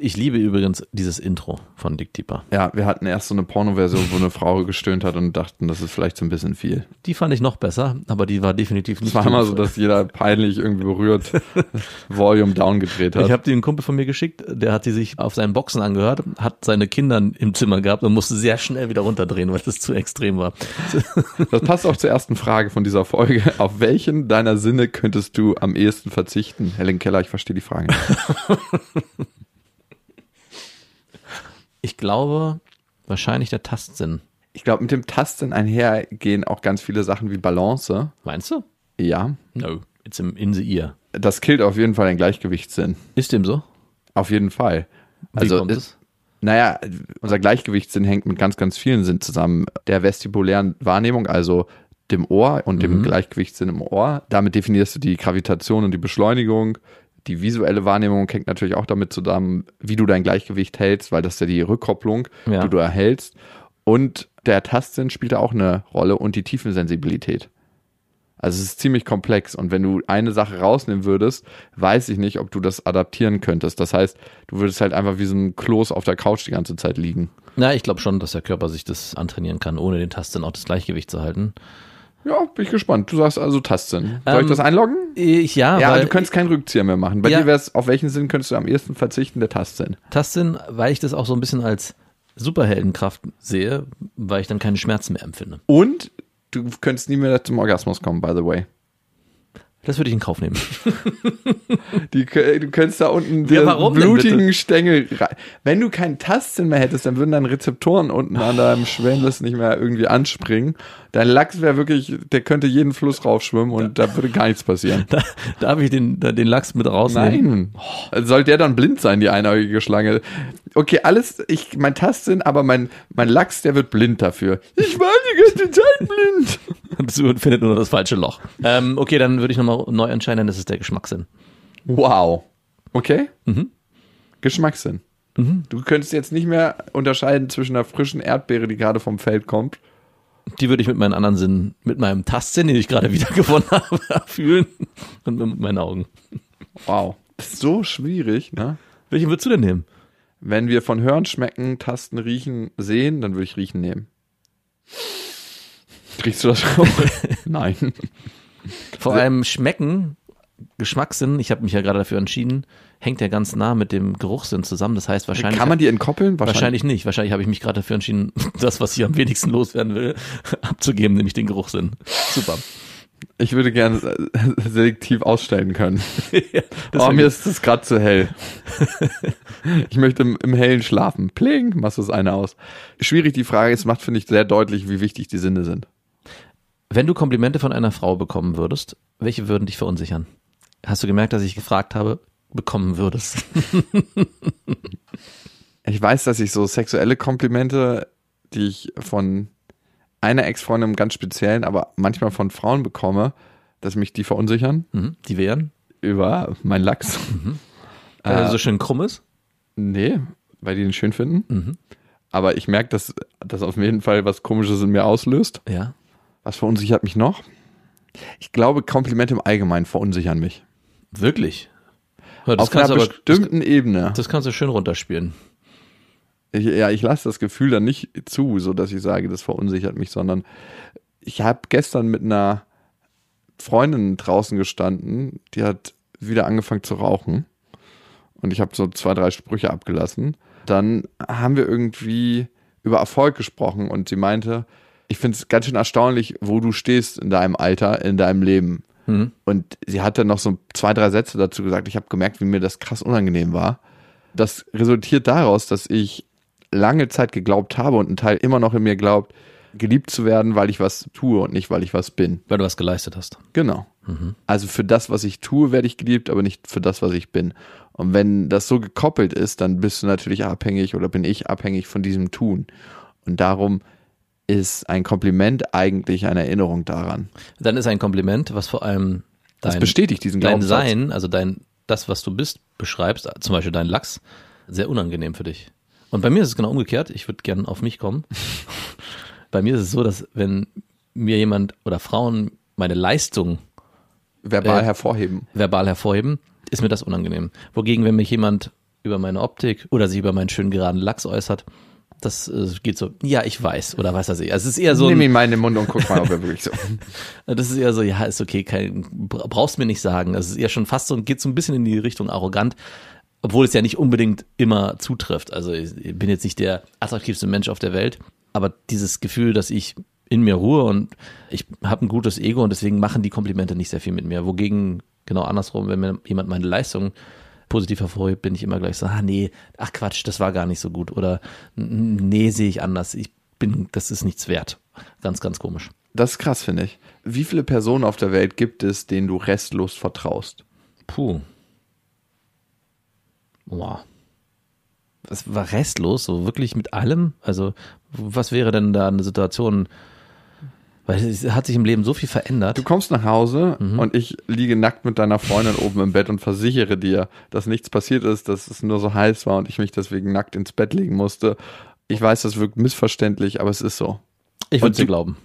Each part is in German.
Ich liebe übrigens dieses Intro von Dick Deeper. Ja, wir hatten erst so eine Porno-Version, wo eine Frau gestöhnt hat und dachten, das ist vielleicht so ein bisschen viel. Die fand ich noch besser, aber die war definitiv nicht Es war immer so, dass jeder peinlich irgendwie berührt Volume down gedreht hat. Ich habe die einen Kumpel von mir geschickt, der hat die sich auf seinen Boxen angehört, hat seine Kinder im Zimmer gehabt und musste sehr schnell wieder runterdrehen, weil das zu extrem war. Das passt auch zur ersten Frage von dieser Folge. Auf welchen deiner Sinne könntest du am ehesten verzichten? Helen Keller, ich verstehe die Frage nicht. Ich glaube, wahrscheinlich der Tastsinn. Ich glaube, mit dem Tasten einhergehen auch ganz viele Sachen wie Balance. Meinst du? Ja, No, it's in the ear. das killt auf jeden Fall den Gleichgewichtssinn. Ist dem so? Auf jeden Fall. Wie Also, kommt es- naja, unser Gleichgewichtssinn hängt mit ganz, ganz vielen Sinnen zusammen. Der vestibulären Wahrnehmung, also dem Ohr und dem Gleichgewichtssinn im Ohr. Damit definierst du die Gravitation und die Beschleunigung. Die visuelle Wahrnehmung hängt natürlich auch damit zusammen, wie du dein Gleichgewicht hältst, weil das ist ja die Rückkopplung, Ja. die du erhältst. Und der Tastsinn spielt da auch eine Rolle und die Tiefensensibilität. Also es ist ziemlich komplex und wenn du eine Sache rausnehmen würdest, weiß ich nicht, ob du das adaptieren könntest. Das heißt, du würdest halt einfach wie so ein Kloß auf der Couch die ganze Zeit liegen. Na, ich glaube schon, dass der Körper sich das antrainieren kann, ohne den Tastsinn auch das Gleichgewicht zu halten. Ja, bin ich gespannt. Du sagst also Tastsinn. Soll ich Ähm, das einloggen? Ich, ja, Ja, weil du könntest keinen Rückzieher mehr machen. Bei Ja. dir wäre es, auf welchen Sinn könntest du am ehesten verzichten? Der Tastsinn. Tastsinn, weil ich das auch so ein bisschen als Superheldenkraft sehe, weil ich dann keine Schmerzen mehr empfinde. Und du könntest nie mehr zum Orgasmus kommen, by the way. Das würde ich in Kauf nehmen. Die, du könntest da unten Ja, den blutigen Stängel rein. Wenn du keinen Tastsinn mehr hättest, dann würden deine Rezeptoren unten an deinem Schwänlis nicht mehr irgendwie anspringen. Dein Lachs wäre wirklich, der könnte jeden Fluss raufschwimmen und da würde gar nichts passieren. Da, darf ich den, den Lachs mit rausnehmen? Nein. Soll der dann blind sein, die einäugige Schlange? Okay, alles, ich, mein Tastsinn, aber mein, mein Lachs, der wird blind dafür. Ich war die ganze Zeit blind. Und findet nur das falsche Loch. Ähm, okay, dann würde ich nochmal neu entscheiden, das ist der Geschmackssinn. Wow. Okay? Geschmackssinn. Du könntest jetzt nicht mehr unterscheiden zwischen einer frischen Erdbeere, die gerade vom Feld kommt. Die würde ich mit meinen anderen Sinnen, mit meinem Tastsinn, den ich gerade wiedergewonnen habe, fühlen und mit meinen Augen. Wow. Das ist so schwierig, ne? Welchen würdest du denn nehmen? Wenn wir von Hören, Schmecken, Tasten, Riechen sehen, dann würde ich Riechen nehmen. Riechst du das schon? Nein. Vor allem Schmecken, Geschmackssinn, ich habe mich ja gerade dafür entschieden, hängt ja ganz nah mit dem Geruchssinn zusammen. Das heißt wahrscheinlich. Kann man die entkoppeln? Wahrscheinlich nicht. Wahrscheinlich habe ich mich gerade dafür entschieden, das, was ich am wenigsten loswerden will, abzugeben, nämlich den Geruchssinn. Super. Ich würde gerne äh, selektiv ausstellen können. Das oh, mir ist es gerade zu hell. ich möchte im, im Hellen schlafen. Pling, machst du das eine aus. Schwierig die Frage, es macht, finde ich, sehr deutlich, wie wichtig die Sinne sind. Wenn du Komplimente von einer Frau bekommen würdest, welche würden dich verunsichern? Hast du gemerkt, dass ich gefragt habe, bekommen würdest? Ich weiß, dass ich so sexuelle Komplimente, die ich von einer Ex-Freundin im ganz speziellen, aber manchmal von Frauen bekomme, dass mich die verunsichern Mhm. Die wären? über mein Lachs. Weil er so schön krumm ist? Nee, weil die den schön finden. Mhm. Aber ich merke, dass das auf jeden Fall was Komisches in mir auslöst. Ja. Was verunsichert mich noch? Ich glaube, Komplimente im Allgemeinen verunsichern mich. Wirklich? Ja, das auf einer aber, das, bestimmten Ebene. das kannst du schön runterspielen. Ich, ja, ich lasse das Gefühl dann nicht zu, so dass ich sage, das verunsichert mich, sondern ich habe gestern mit einer Freundin draußen gestanden, die hat wieder angefangen zu rauchen und ich habe so zwei, drei Sprüche abgelassen. Dann haben wir irgendwie über Erfolg gesprochen und sie meinte, ich finde es ganz schön erstaunlich, wo du stehst in deinem Alter, in deinem Leben. Mhm. Und sie hat dann noch so zwei, drei Sätze dazu gesagt. Ich habe gemerkt, wie mir das krass unangenehm war. Das resultiert daraus, dass ich lange Zeit geglaubt habe und ein Teil immer noch in mir glaubt, geliebt zu werden, weil ich was tue und nicht, weil ich was bin. Weil du was geleistet hast. Genau. Also für das, was ich tue, werde ich geliebt, aber nicht für das, was ich bin. Und wenn das so gekoppelt ist, dann bist du natürlich abhängig oder bin ich abhängig von diesem Tun. Und darum ist ein Kompliment eigentlich eine Erinnerung daran. Dann ist ein Kompliment, was vor allem Das dein, bestätigt diesen dein. Sein, also dein, das, was du bist, beschreibst, zum Beispiel dein Lachs, sehr unangenehm für dich. Und bei mir ist es genau umgekehrt. Ich würde gerne auf mich kommen. bei mir ist es so, dass wenn mir jemand oder Frauen meine Leistung Verbal Äh, hervorheben. verbal hervorheben, ist mir das unangenehm. Wogegen, wenn mich jemand über meine Optik oder sich über meinen schönen geraden Lachs äußert. Das äh, geht so, ja, ich weiß, oder weiß er ich. Also es ist eher so. Nimm ihn mal in den Mund und guck mal, ob er wirklich so. das ist eher so, ja, ist okay, kein, brauchst mir nicht sagen. Das ist eher schon fast so, geht so ein bisschen in die Richtung arrogant, obwohl es ja nicht unbedingt immer zutrifft. Also ich bin jetzt nicht der attraktivste Mensch auf der Welt, aber dieses Gefühl, dass ich in mir ruhe und ich habe ein gutes Ego und deswegen machen die Komplimente nicht sehr viel mit mir. Wogegen genau andersrum, wenn mir jemand meine Leistung positiv hervorhebt, bin ich immer gleich so, ah nee, ach Quatsch, das war gar nicht so gut oder nee, sehe ich anders. Ich bin, das ist nichts wert. Ganz, ganz komisch. Das ist krass, finde ich. Wie viele Personen auf der Welt gibt es, denen du restlos vertraust? Puh. Boah. Das war restlos, so wirklich mit allem. Also, was wäre denn da eine Situation, weil es hat sich im Leben so viel verändert. Du kommst nach Hause mhm. und ich liege nackt mit deiner Freundin oben im Bett und versichere dir, dass nichts passiert ist, dass es nur so heiß war und ich mich deswegen nackt ins Bett legen musste. Ich weiß, das wirkt missverständlich, aber es ist so. Ich würde dir glauben.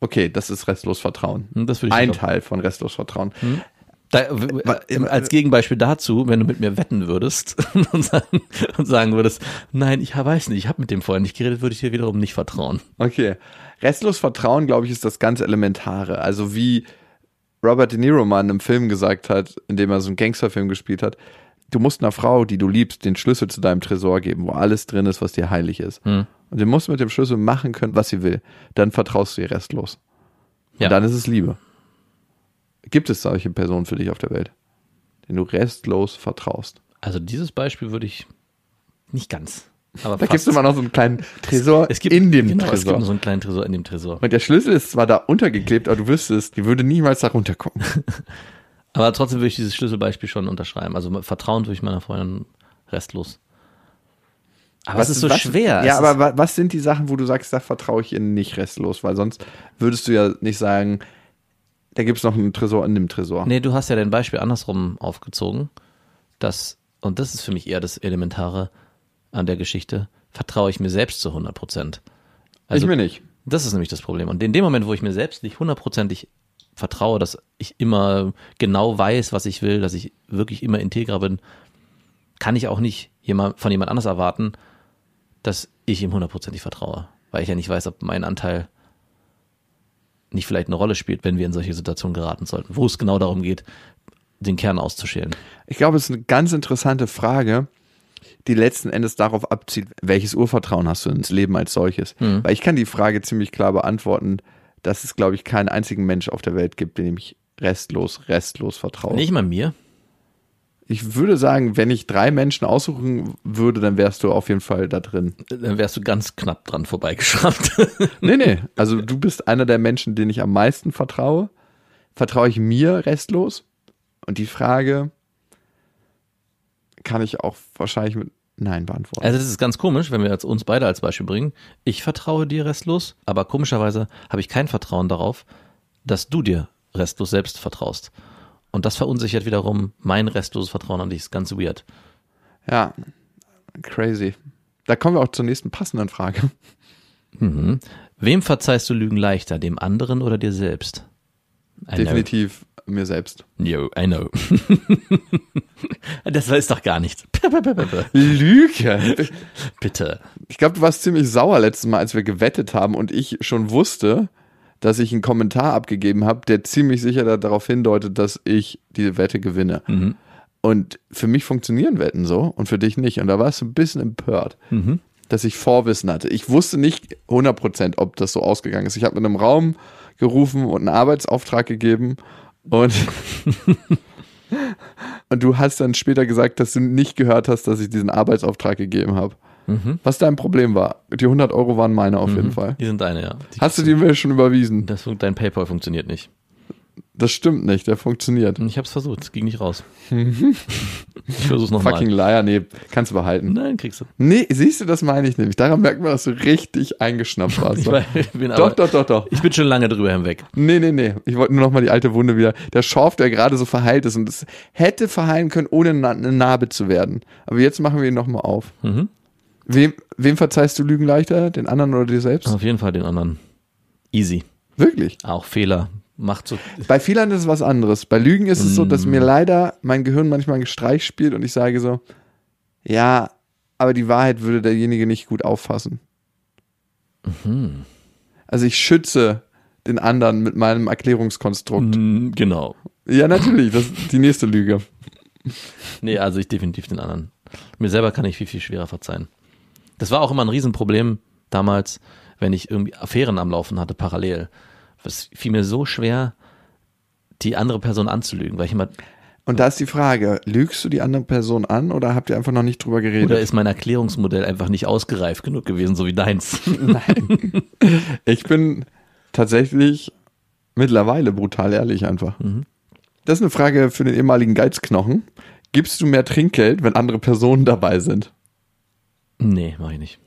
Okay, das ist restlos Vertrauen. Hm, das Ein glauben. Teil von restlos Vertrauen. Hm? Da, als Gegenbeispiel dazu, wenn du mit mir wetten würdest und sagen, und sagen würdest, nein, ich weiß nicht, ich habe mit dem vorher nicht geredet, würde ich dir wiederum nicht vertrauen. Okay. Restlos Vertrauen, glaube ich, ist das ganz Elementare. Also wie Robert De Niro mal in einem Film gesagt hat, in dem er so einen Gangsterfilm gespielt hat, du musst einer Frau, die du liebst, den Schlüssel zu deinem Tresor geben, wo alles drin ist, was dir heilig ist. Hm. Und du musst mit dem Schlüssel machen können, was sie will. Dann vertraust du ihr restlos. Ja. Und dann ist es Liebe. Gibt es solche Personen für dich auf der Welt, denen du restlos vertraust? Also dieses Beispiel würde ich nicht ganz aber da gibt es immer noch so einen kleinen Tresor es gibt, in dem genau, Tresor. Es gibt so einen kleinen Tresor in dem Tresor. Und der Schlüssel ist zwar da untergeklebt, aber du wüsstest, die würde niemals da runterkommen. aber trotzdem würde ich dieses Schlüsselbeispiel schon unterschreiben. Also Vertrauen würde ich meiner Freundin restlos. Aber was, es ist so was, schwer. Ja, aber was sind die Sachen, wo du sagst, da vertraue ich ihr nicht restlos? Weil sonst würdest du ja nicht sagen, da gibt es noch einen Tresor in dem Tresor. Nee, du hast ja dein Beispiel andersrum aufgezogen. Dass, und das ist für mich eher das Elementare, an der Geschichte, vertraue ich mir selbst zu 100 Prozent. Also, ich mir nicht. Das ist nämlich das Problem. Und in dem Moment, wo ich mir selbst nicht hundertprozentig vertraue, dass ich immer genau weiß, was ich will, dass ich wirklich immer integer bin, kann ich auch nicht jemand, von jemand anders erwarten, dass ich ihm hundertprozentig vertraue. Weil ich ja nicht weiß, ob mein Anteil nicht vielleicht eine Rolle spielt, wenn wir in solche Situationen geraten sollten, wo es genau darum geht, den Kern auszuschälen. Ich glaube, es ist eine ganz interessante Frage, die letzten Endes darauf abzielt, welches Urvertrauen hast du ins Leben als solches. Mhm. Weil ich kann die Frage ziemlich klar beantworten, dass es, glaube ich, keinen einzigen Mensch auf der Welt gibt, dem ich restlos, restlos vertraue. Nicht mal mir. Ich würde sagen, wenn ich drei Menschen aussuchen würde, dann wärst du auf jeden Fall da drin. Dann wärst du ganz knapp dran vorbeigeschraubt. nee, nee. Also du bist einer der Menschen, denen ich am meisten vertraue. Vertraue ich mir restlos? Und die Frage, kann ich auch wahrscheinlich mit Nein beantworten. Also das ist ganz komisch, wenn wir jetzt uns beide als Beispiel bringen. Ich vertraue dir restlos, aber komischerweise habe ich kein Vertrauen darauf, dass du dir restlos selbst vertraust. Und das verunsichert wiederum mein restloses Vertrauen an dich. Ist ganz weird. Ja, crazy. Da kommen wir auch zur nächsten passenden Frage. Mhm. Wem verzeihst du Lügen leichter, dem anderen oder dir selbst? I Definitiv know. mir selbst. Yo, I know. das ist doch gar nichts. Lüge. Bitte. Ich glaube, du warst ziemlich sauer letztes Mal, als wir gewettet haben und ich schon wusste, dass ich einen Kommentar abgegeben habe, der ziemlich sicher darauf hindeutet, dass ich diese Wette gewinne. Mhm. Und für mich funktionieren Wetten so und für dich nicht. Und da warst du ein bisschen empört, mhm. dass ich Vorwissen hatte. Ich wusste nicht 100%, ob das so ausgegangen ist. Ich habe in einem Raum gerufen und einen Arbeitsauftrag gegeben und Und du hast dann später gesagt, dass du nicht gehört hast, dass ich diesen Arbeitsauftrag gegeben habe. Mhm. Was dein Problem war. Die 100 Euro waren meine auf mhm. jeden Fall. Die sind deine, ja. Die hast du die mir schon überwiesen? Das, dein PayPal funktioniert nicht. Das stimmt nicht, der funktioniert. Ich hab's versucht, es ging nicht raus. ich versuch's nochmal. Fucking Liar, nee, kannst du behalten. Nein, kriegst du. Nee, siehst du, das meine ich nämlich. Daran merkt man, dass du richtig eingeschnappt warst. ich bin doch, aber, doch, doch, doch. Ich bin schon lange drüber hinweg. Nee, nee, nee. Ich wollte nur nochmal die alte Wunde wieder. Der Schorf, der gerade so verheilt ist und es hätte verheilen können, ohne eine Narbe zu werden. Aber jetzt machen wir ihn nochmal auf. Mhm. Wem, wem verzeihst du Lügen leichter? Den anderen oder dir selbst? Auf jeden Fall den anderen. Easy. Wirklich? Auch Fehler macht so. Bei Fehlern ist es was anderes. Bei Lügen ist es so, dass mir mm. leider mein Gehirn manchmal einen Streich spielt und ich sage so, Ja, aber die Wahrheit würde derjenige nicht gut auffassen. Mhm. Also ich schütze den anderen mit meinem Erklärungskonstrukt. Mm, Genau. Ja, natürlich, das ist die nächste Lüge. Nee, also ich definitiv den anderen. Mir selber kann ich viel, viel schwerer verzeihen. Das war auch immer ein Riesenproblem damals, wenn ich irgendwie Affären am Laufen hatte, parallel. Es fiel mir so schwer, die andere Person anzulügen, weil ich immer, Und da ist die Frage, lügst du die andere Person an oder habt ihr einfach noch nicht drüber geredet? oder ist mein Erklärungsmodell einfach nicht ausgereift genug gewesen, so wie deins. Ich bin tatsächlich mittlerweile brutal ehrlich einfach. Mhm. Das ist eine Frage für den ehemaligen Geizknochen. Gibst du mehr Trinkgeld, wenn andere Personen dabei sind? Nee, mach ich nicht.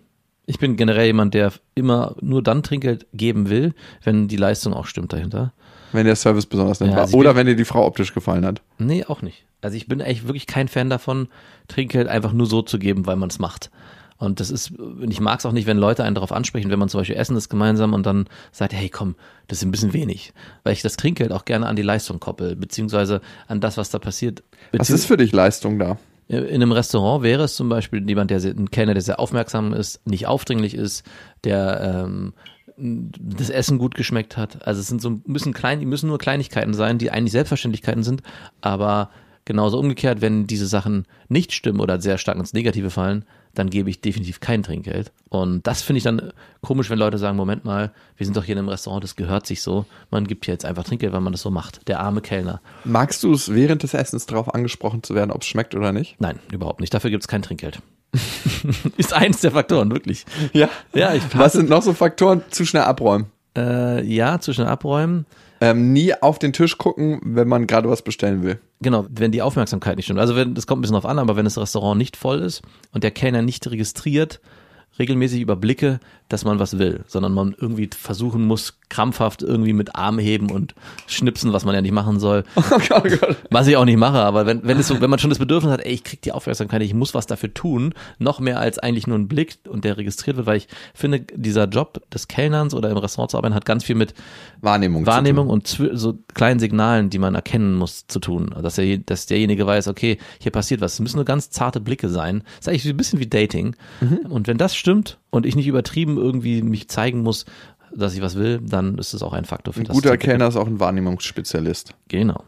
Ich bin generell jemand, der immer nur dann Trinkgeld geben will, wenn die Leistung auch stimmt dahinter. Wenn der Service besonders nett Ja, war. also Oder wenn dir die Frau optisch gefallen hat. Nee, auch nicht. Also ich bin echt wirklich kein Fan davon, Trinkgeld einfach nur so zu geben, weil man es macht. Und das ist, ich mag es auch nicht, wenn Leute einen darauf ansprechen, wenn man zum Beispiel essen ist gemeinsam und dann sagt, hey komm, das ist ein bisschen wenig. Weil ich das Trinkgeld auch gerne an die Leistung koppel, beziehungsweise an das, was da passiert. Was ist für dich Leistung da? In einem Restaurant wäre es zum Beispiel jemand, der ein Kellner, der sehr aufmerksam ist, nicht aufdringlich ist, der ähm, das Essen gut geschmeckt hat. Also es sind so müssen klein, müssen nur Kleinigkeiten sein, die eigentlich Selbstverständlichkeiten sind, aber genauso umgekehrt, wenn diese Sachen nicht stimmen oder sehr stark ins Negative fallen, dann gebe ich definitiv kein Trinkgeld. Und das finde ich dann komisch, wenn Leute sagen, Moment mal, wir sind doch hier in einem Restaurant, das gehört sich so. Man gibt hier jetzt einfach Trinkgeld, weil man das so macht. Der arme Kellner. Magst du es während des Essens darauf angesprochen zu werden, ob es schmeckt oder nicht? Nein, überhaupt nicht. Dafür gibt es kein Trinkgeld. Ist eins der Faktoren, wirklich. Ja. Ja, ich Was sind noch so Faktoren? Zu schnell abräumen. Äh, ja, zwischen Abräumen. Ähm, nie auf den Tisch gucken, wenn man gerade was bestellen will. Genau, wenn die Aufmerksamkeit nicht stimmt. Also wenn, das kommt ein bisschen drauf an, aber wenn das Restaurant nicht voll ist und der Kellner nicht registriert, regelmäßig überblicke, dass man was will, sondern man irgendwie versuchen muss, krampfhaft irgendwie mit Arm heben und schnipsen, was man ja nicht machen soll. Oh Gott, oh Gott. Was ich auch nicht mache, aber wenn, wenn, es so, wenn man schon das Bedürfnis hat, ey, ich krieg die Aufmerksamkeit, ich muss was dafür tun, noch mehr als eigentlich nur ein Blick und der registriert wird, weil ich finde, dieser Job des Kellnerns oder im Restaurant zu arbeiten hat ganz viel mit Wahrnehmung. Wahrnehmung und so kleinen Signalen, die man erkennen muss, zu tun. Dass, er, dass derjenige weiß, okay, hier passiert was. Es müssen nur ganz zarte Blicke sein. Das ist eigentlich ein bisschen wie Dating. Und wenn das stimmt und ich nicht übertrieben irgendwie mich zeigen muss, dass ich was will, dann ist das auch ein Faktor für Ein das. guter Trinkgeld. Kellner ist auch ein Wahrnehmungsspezialist. Genau.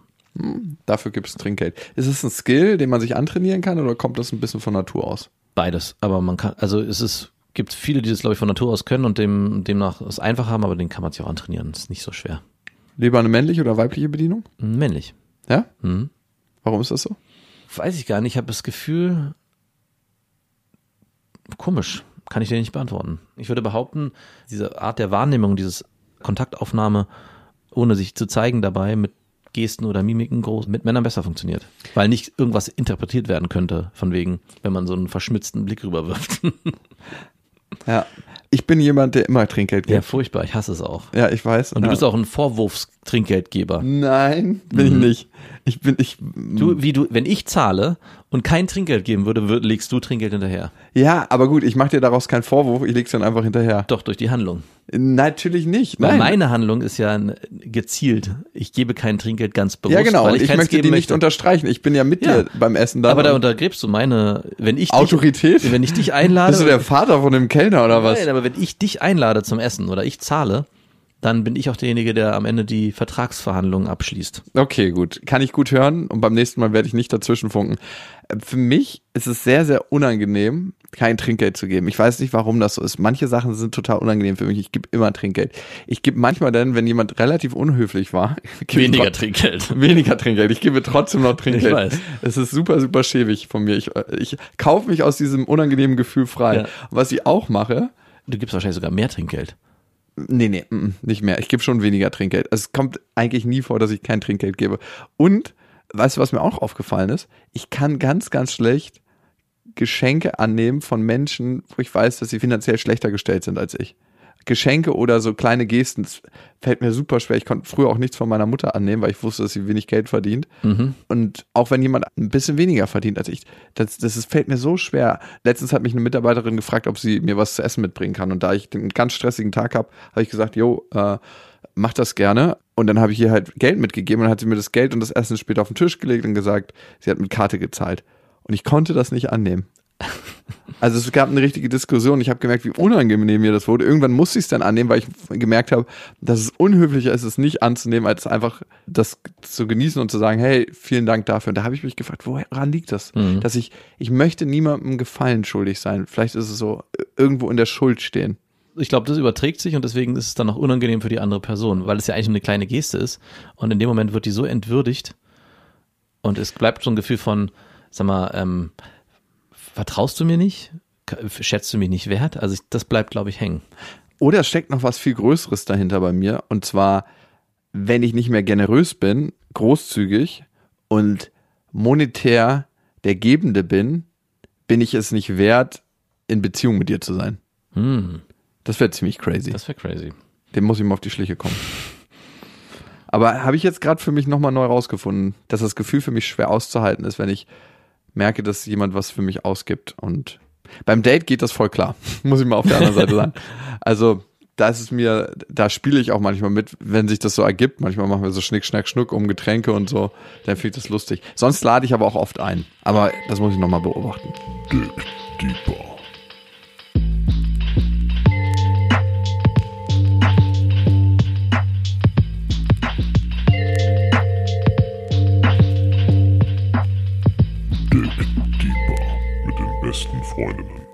Dafür gibt es Trinkgeld. Ist es ein Skill, den man sich antrainieren kann oder kommt das ein bisschen von Natur aus? Beides. Aber man kann, also es ist, gibt viele, die das, glaube ich, von Natur aus können und dem, demnach es einfach haben, aber den kann man sich auch antrainieren. Das ist nicht so schwer. Lieber eine männliche oder weibliche Bedienung? Männlich. Ja? Mhm. Warum ist das so? Weiß ich gar nicht. Ich habe das Gefühl, komisch, kann ich dir nicht beantworten. Ich würde behaupten, diese Art der Wahrnehmung, dieses Kontaktaufnahme, ohne sich zu zeigen dabei, mit Gesten oder Mimiken groß, mit Männern besser funktioniert. Weil nicht irgendwas interpretiert werden könnte, von wegen, wenn man so einen verschmitzten Blick rüberwirft. Ja. Ich bin jemand, der immer Trinkgeld ja, gibt. furchtbar, ich hasse es auch. Ja, ich weiß. Und du ja. bist auch ein Vorwurfstrinkgeldgeber. Nein, bin ich nicht. Ich bin, ich. Du, wie du, wenn ich zahle und kein Trinkgeld geben würde, würd, legst du Trinkgeld hinterher. Ja, aber gut, ich mache dir daraus keinen Vorwurf, ich leg's dann einfach hinterher. Doch, durch die Handlung. Natürlich nicht. Weil Nein. meine Handlung ist ja gezielt. Ich gebe kein Trinkgeld ganz bewusst, ja, genau. weil ich, ich möchte die nicht möchte. unterstreichen. Ich bin ja mit Ja. dir beim Essen da. Aber da untergräbst du meine, wenn ich Autorität? dich, wenn ich dich einlade, Bist du der Vater von dem Kellner oder was? Nein, aber wenn ich dich einlade zum Essen oder ich zahle, dann bin ich auch derjenige, der am Ende die Vertragsverhandlungen abschließt. Okay, gut. Kann ich gut hören und beim nächsten Mal werde ich nicht dazwischen funken. Äh, Für mich ist es sehr, sehr unangenehm, kein Trinkgeld zu geben. Ich weiß nicht, warum das so ist. Manche Sachen sind total unangenehm für mich. Ich gebe immer Trinkgeld. Ich gebe manchmal dann, wenn jemand relativ unhöflich war, ich Weniger Trinkgeld. Weniger Trinkgeld. Ich gebe trotzdem noch Trinkgeld. weiß. Es ist super, super schäbig von mir. Ich, ich kaufe mich aus diesem unangenehmen Gefühl frei. Ja. Was ich auch mache, Du gibst wahrscheinlich sogar mehr Trinkgeld. Nee, nee, mm, mm, nicht mehr. Ich gebe schon weniger Trinkgeld. Es kommt eigentlich nie vor, dass ich kein Trinkgeld gebe. Und, weißt du, was mir auch aufgefallen ist? Ich kann ganz, ganz schlecht Geschenke annehmen von Menschen, wo ich weiß, dass sie finanziell schlechter gestellt sind als ich. Geschenke oder so kleine Gesten, das fällt mir super schwer. Ich konnte früher auch nichts von meiner Mutter annehmen, weil ich wusste, dass sie wenig Geld verdient. Mhm. Und auch wenn jemand ein bisschen weniger verdient als ich, das, das ist, fällt mir so schwer. Letztens hat mich eine Mitarbeiterin gefragt, ob sie mir was zu essen mitbringen kann. Und da ich einen ganz stressigen Tag habe, habe ich gesagt, jo, äh, mach das gerne. Und dann habe ich ihr halt Geld mitgegeben und hat sie mir das Geld und das Essen später auf den Tisch gelegt und gesagt, sie hat mit Karte gezahlt. Und ich konnte das nicht annehmen. Also es gab eine richtige Diskussion. Ich habe gemerkt, wie unangenehm mir das wurde. Irgendwann musste ich es dann annehmen, weil ich gemerkt habe, dass es unhöflicher ist, es nicht anzunehmen, als einfach das zu genießen und zu sagen, hey, vielen Dank dafür. Und da habe ich mich gefragt, woran liegt das? Mhm. Dass ich, ich möchte niemandem Gefallen schuldig sein. Vielleicht ist es so, irgendwo in der Schuld stehen. Ich glaube, das überträgt sich und deswegen ist es dann auch unangenehm für die andere Person, weil es ja eigentlich eine kleine Geste ist. Und in dem Moment wird die so entwürdigt und es bleibt so ein Gefühl von, sag mal, ähm, vertraust du mir nicht? Schätzt du mich nicht wert? Also ich, das bleibt, glaube ich, hängen. Oder es steckt noch was viel Größeres dahinter bei mir. Und zwar, wenn ich nicht mehr generös bin, großzügig und monetär der Gebende bin, bin ich es nicht wert, in Beziehung mit dir zu sein. Hm, Das wäre ziemlich crazy. das wäre crazy. Dem muss ich mal auf die Schliche kommen. Aber habe ich jetzt gerade für mich nochmal neu rausgefunden, dass das Gefühl für mich schwer auszuhalten ist, wenn ich merke, dass jemand was für mich ausgibt. Und beim Date geht das voll klar, muss ich mal auf der anderen Seite sagen. Also da ist es mir, da spiele ich auch manchmal mit, wenn sich das so ergibt. Manchmal machen wir so Schnick, Schnack, Schnuck um Getränke und so. Dann ich das lustig. Sonst lade ich aber auch oft ein. Aber das muss ich nochmal beobachten. Dick Deeper. employment.